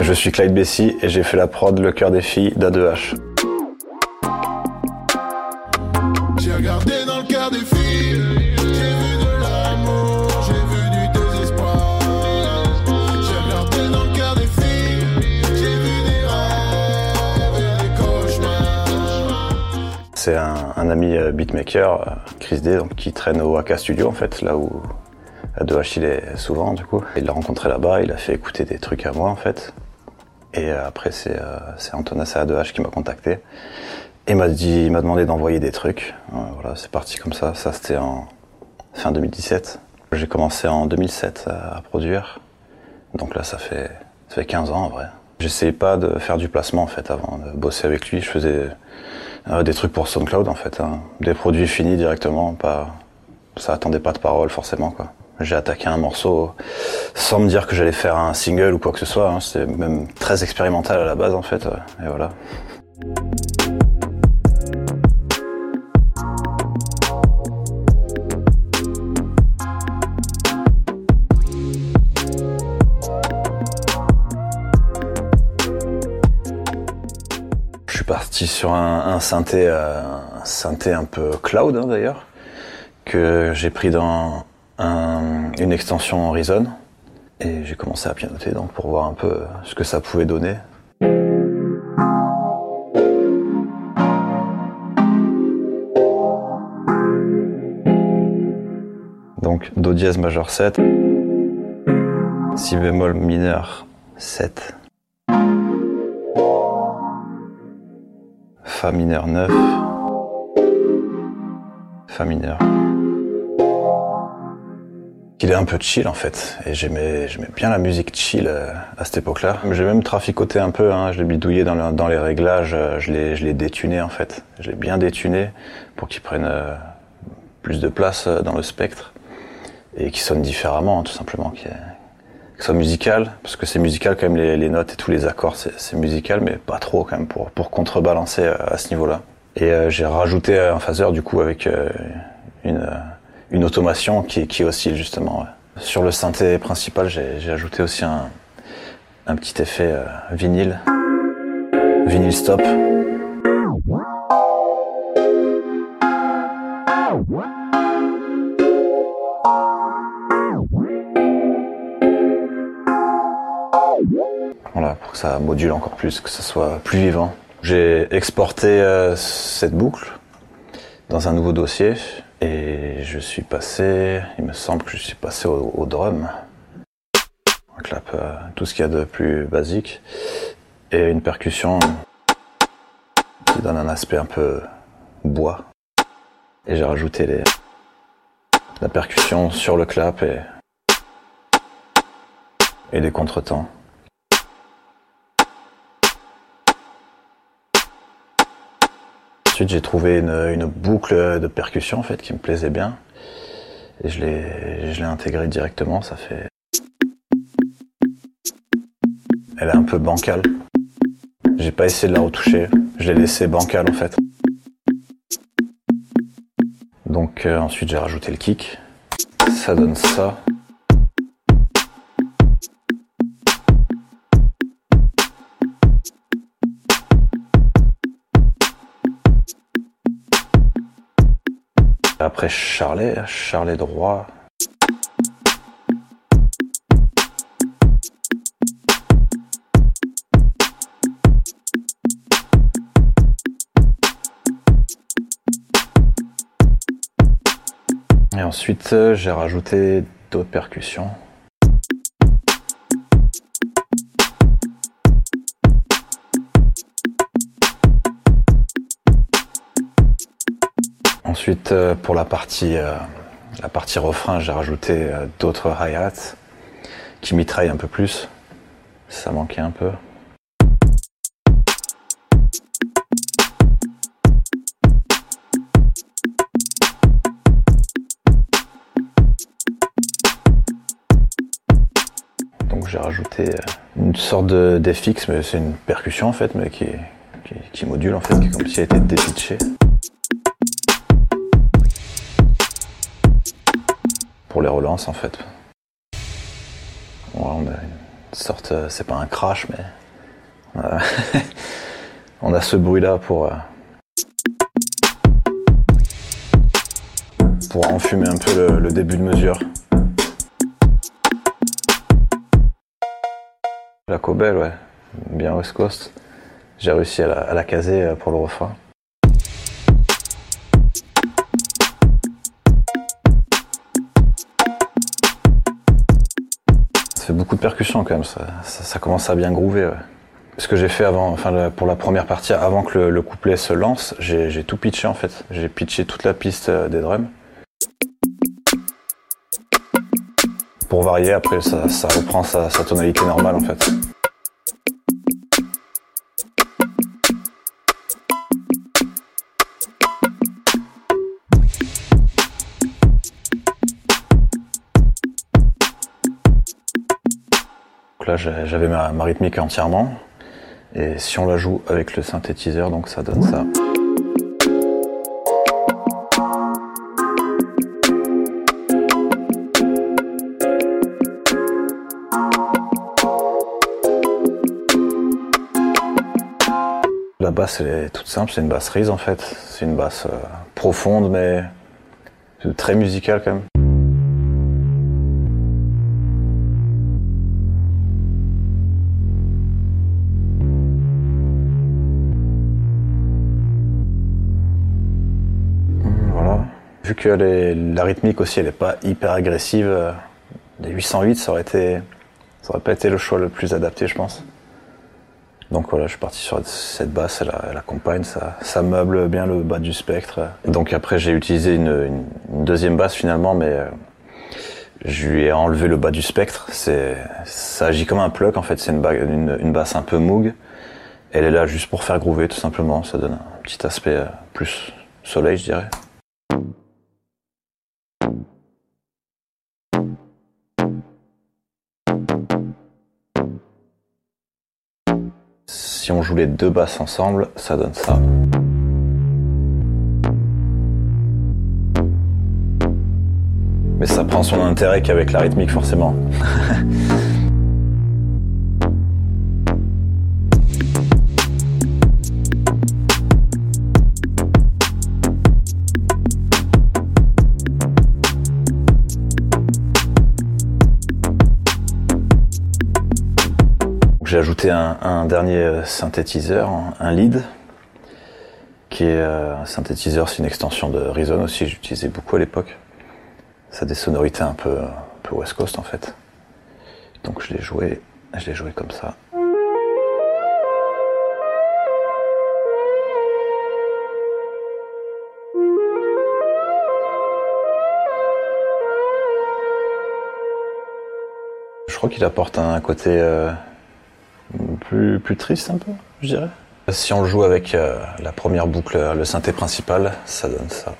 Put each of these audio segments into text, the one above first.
Je suis Clyde Bessy et j'ai fait la prod Le cœur des filles d'A2H. C'est un, ami euh, beatmaker, euh, Chris D, donc, qui traîne au AK Studio en fait, là où A2H il est souvent du coup. Il l'a rencontré là-bas, il a fait écouter des trucs à moi en fait. Et euh, après c'est Antonas à A2H qui m'a contacté et m'a dit, il m'a demandé d'envoyer des trucs. Voilà, c'est parti comme ça. Ça c'était en fin 2017. J'ai commencé en 2007 à, à produire. Donc là ça fait ça fait 15 ans en vrai. J'essayais pas de faire du placement en fait avant de bosser avec lui. Je faisais euh, des trucs pour SoundCloud en fait, hein. des produits finis directement, pas ça attendait pas de parole forcément quoi. J'ai attaqué un morceau sans me dire que j'allais faire un single ou quoi que ce soit. Hein. C'était même très expérimental à la base en fait. ouais. Et voilà. Parti sur un, synthé, euh, un synthé un peu cloud hein, d'ailleurs, que j'ai pris dans un- une extension Horizon et j'ai commencé à pianoter donc pour voir un peu ce que ça pouvait donner. Donc Do dièse majeur 7, Si bémol mineur 7, Fa mineur 9, Fa mineur. Il est un peu chill en fait, et j'aimais bien la musique chill euh, à cette époque-là. J'ai même traficoté un peu, hein, je l'ai bidouillé dans, le- dans les réglages, euh, je l'ai détuné en fait. Je l'ai bien détuné pour qu'il prenne euh, plus de place dans le spectre et qu'il sonne différemment, hein, tout simplement, que ce soit musical, parce que c'est musical quand même les, notes et tous les accords, c'est musical, mais pas trop quand même pour, pour contrebalancer euh, à ce niveau-là. Et euh, j'ai rajouté un phaser du coup avec euh, une, euh, une automation qui, oscille justement. Sur le synthé principal, j'ai ajouté aussi un, un petit effet euh, vinyle, vinyle stop. Voilà, pour que ça module encore plus, que ça soit plus vivant. J'ai exporté euh, cette boucle dans un nouveau dossier et je suis passé, il me semble que je suis passé au, drum. Un clap, euh, tout ce qu'il y a de plus basique et une percussion qui donne un aspect un peu bois. Et j'ai rajouté la percussion sur le clap et, et les contretemps. Ensuite, j'ai trouvé une, une boucle de percussion en fait qui me plaisait bien et je l'ai, je l'ai intégrée directement. Ça fait, elle est un peu bancale. J'ai pas essayé de la retoucher. Je l'ai laissée bancale en fait. Donc euh, ensuite, j'ai rajouté le kick. Ça donne ça. Après Charlet, Charlet droit. Et ensuite, euh, j'ai rajouté d'autres percussions. Ensuite, euh, pour la partie, euh, la partie refrain, j'ai rajouté euh, d'autres hi-hats qui mitraillent un peu plus. Ça manquait un peu. Donc j'ai rajouté une sorte de d'FX, mais c'est une percussion en fait, mais qui module en fait, qui est comme si elle était dépitchée. Pour les relances en fait. On a une sorte, euh, c'est pas un crash, mais euh, on a ce bruit-là pour euh, pour enfumer un peu le, début de mesure. La Cobel, ouais, bien West Coast. J'ai réussi à la, à la caser pour le refrain. Fait beaucoup de percussions quand même, ça, commence à bien groover. Ce que j'ai fait avant, enfin pour la première partie, avant que le, le couplet se lance, j'ai tout pitché en fait. J'ai pitché toute la piste euh, des drums. Pour varier, après ça, reprend sa tonalité normale en fait. Là j'avais ma, ma rythmique entièrement. Et si on la joue avec le synthétiseur, donc ça donne ça. La basse elle est toute simple, c'est une basse rise en fait. C'est une basse euh, profonde mais très musicale quand même. Vu que les- la rythmique aussi, elle est pas hyper agressive, euh, les 808, ça aurait été, ça aurait pas été le choix le plus adapté, je pense. Donc voilà, je suis parti sur cette basse, elle, accompagne, ça, meuble bien le bas du spectre. Donc après, j'ai utilisé une, deuxième basse finalement, mais euh, je lui ai enlevé le bas du spectre. C'est, ça agit comme un plug en fait. C'est une basse un peu moog. Elle est là juste pour faire groover tout simplement. Ça donne un petit aspect euh, plus soleil, je dirais. Si on joue les deux basses ensemble, ça donne ça. Mais ça prend son intérêt qu'avec la rythmique forcément. Un dernier euh, synthétiseur, un lead, qui est euh, un synthétiseur, c'est une extension de Reason aussi, j'utilisais beaucoup à l'époque. Ça a des sonorités un peu, un peu West Coast en fait. Donc je l'ai joué, je l'ai joué comme ça. Je crois qu'il apporte un côté euh, plus, plus triste un peu, je dirais. Si on joue avec euh, la première boucle, euh, le synthé principal, ça donne ça.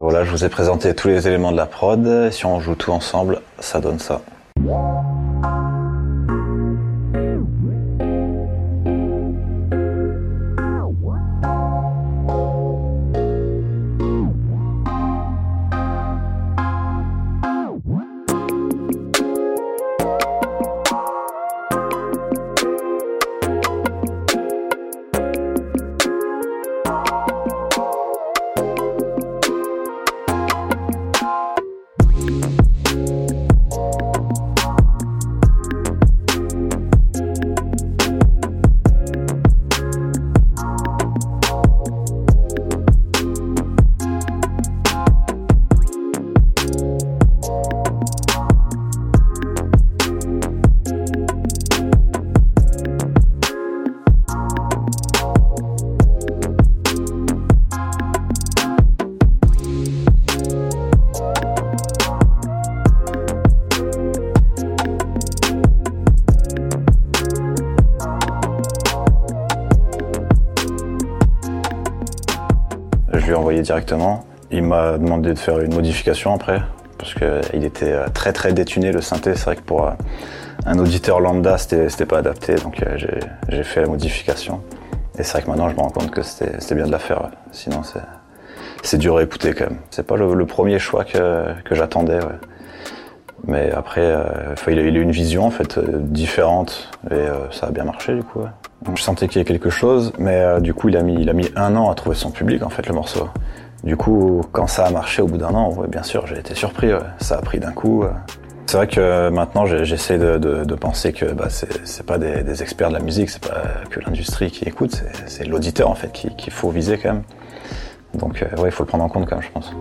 Voilà, je vous ai présenté tous les éléments de la prod. Si on joue tout ensemble, ça donne ça. Directement. Il m'a demandé de faire une modification après parce qu'il était euh, très très détuné le synthé. C'est vrai que pour euh, un auditeur lambda, c'était pas adapté, donc euh, j'ai- fait la modification. Et c'est vrai que maintenant, je me rends compte que c'était bien de la faire. Sinon, c'est dur à écouter quand même. C'est pas le, premier choix que, j'attendais. Mais après, euh, il, a, eu une vision en fait euh, différente et euh, ça a bien marché du coup. Je sentais qu'il y avait quelque chose, mais euh, du coup, il a mis, un an à trouver son public en fait le morceau. Du coup, quand ça a marché au bout d'un an, bien sûr, j'ai été surpris. Ça a pris d'un coup. C'est vrai que maintenant, j'ai- j'essaie de, penser que bah, c'est pas des, experts de la musique, c'est pas que l'industrie qui écoute, c'est- l'auditeur en fait qui- qu'il faut viser quand même. Donc, euh, ouais, il faut le prendre en compte quand même, je pense.